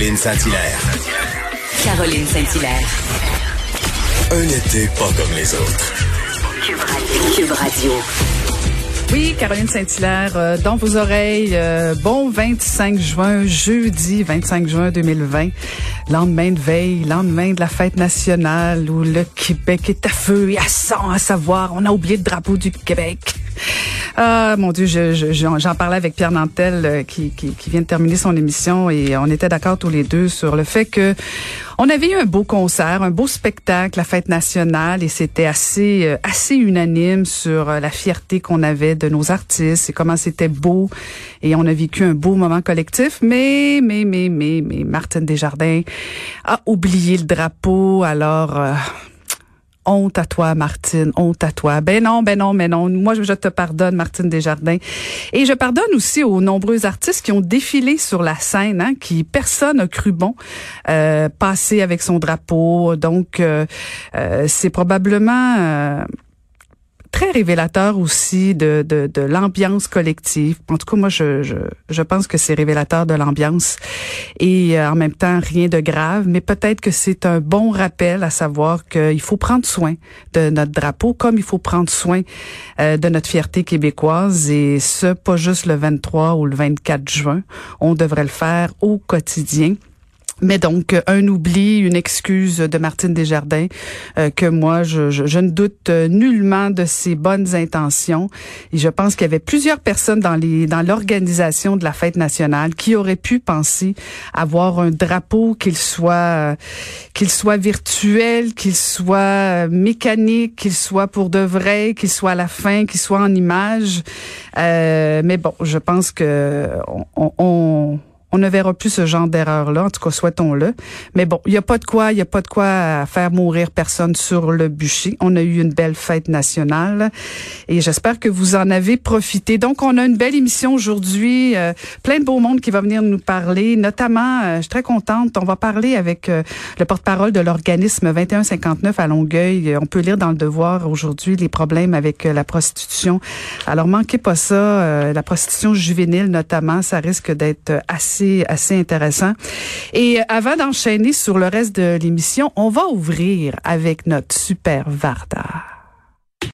Caroline Saint-Hilaire. Caroline Saint-Hilaire. Un été pas comme les autres. Cube Radio. Oui, Caroline Saint-Hilaire, euh, dans vos oreilles, euh, bon 25 juin, jeudi 25 juin 2020, lendemain de veille, lendemain de la fête nationale où le Québec est à feu et à sang, à savoir, on a oublié le drapeau du Québec. Ah mon Dieu, j'en je, j'en parlais avec Pierre Nantel euh, qui, qui, qui, vient de terminer son émission et on était d'accord tous les deux sur le fait que on avait eu un beau concert, un beau spectacle, la fête nationale et c'était assez euh, assez unanime sur euh, la fierté qu'on avait de nos artistes et comment c'était beau et on a vécu un beau moment collectif. Mais mais mais mais mais Martine Desjardins a oublié le drapeau alors. Honte à toi, Martine, honte à toi. Ben non, ben non, ben non. Moi, je te pardonne, Martine Desjardins. Et je pardonne aussi aux nombreux artistes qui ont défilé sur la scène, hein, qui personne n'a cru bon euh, passer avec son drapeau. Donc, euh, euh, c'est probablement euh, très révélateur aussi de, de, de l'ambiance collective. En tout cas, moi, je, je, je pense que c'est révélateur de l'ambiance et euh, en même temps, rien de grave, mais peut-être que c'est un bon rappel à savoir qu'il faut prendre soin de notre drapeau comme il faut prendre soin euh, de notre fierté québécoise et ce, pas juste le 23 ou le 24 juin. On devrait le faire au quotidien. Mais donc, un oubli, une excuse de Martine Desjardins, euh, que moi, je, je, je, ne doute nullement de ses bonnes intentions. Et je pense qu'il y avait plusieurs personnes dans dans l'organisation de la fête nationale qui auraient pu penser avoir un drapeau, qu'il soit euh, qu'il soit virtuel, qu'il soit euh, mécanique, qu'il soit pour de vrai, qu'il soit à la fin, qu'il soit en image. Euh, mais bon, je pense que on, on on ne verra plus ce genre d'erreur-là. En tout cas, souhaitons-le. Mais bon, il n'y a pas de quoi, il a pas de quoi faire mourir personne sur le bûcher. On a eu une belle fête nationale et j'espère que vous en avez profité. Donc, on a une belle émission aujourd'hui, euh, plein de beau monde qui va venir nous parler. Notamment, euh, je suis très contente. On va parler avec euh, le porte-parole de l'organisme 2159 à Longueuil. On peut lire dans le Devoir aujourd'hui les problèmes avec la prostitution. Alors, manquez pas ça. la prostitution juvénile, notamment, ça risque d'être assez intéressant. Et avant d'enchaîner sur le reste de l'émission, on va ouvrir avec notre super Varda.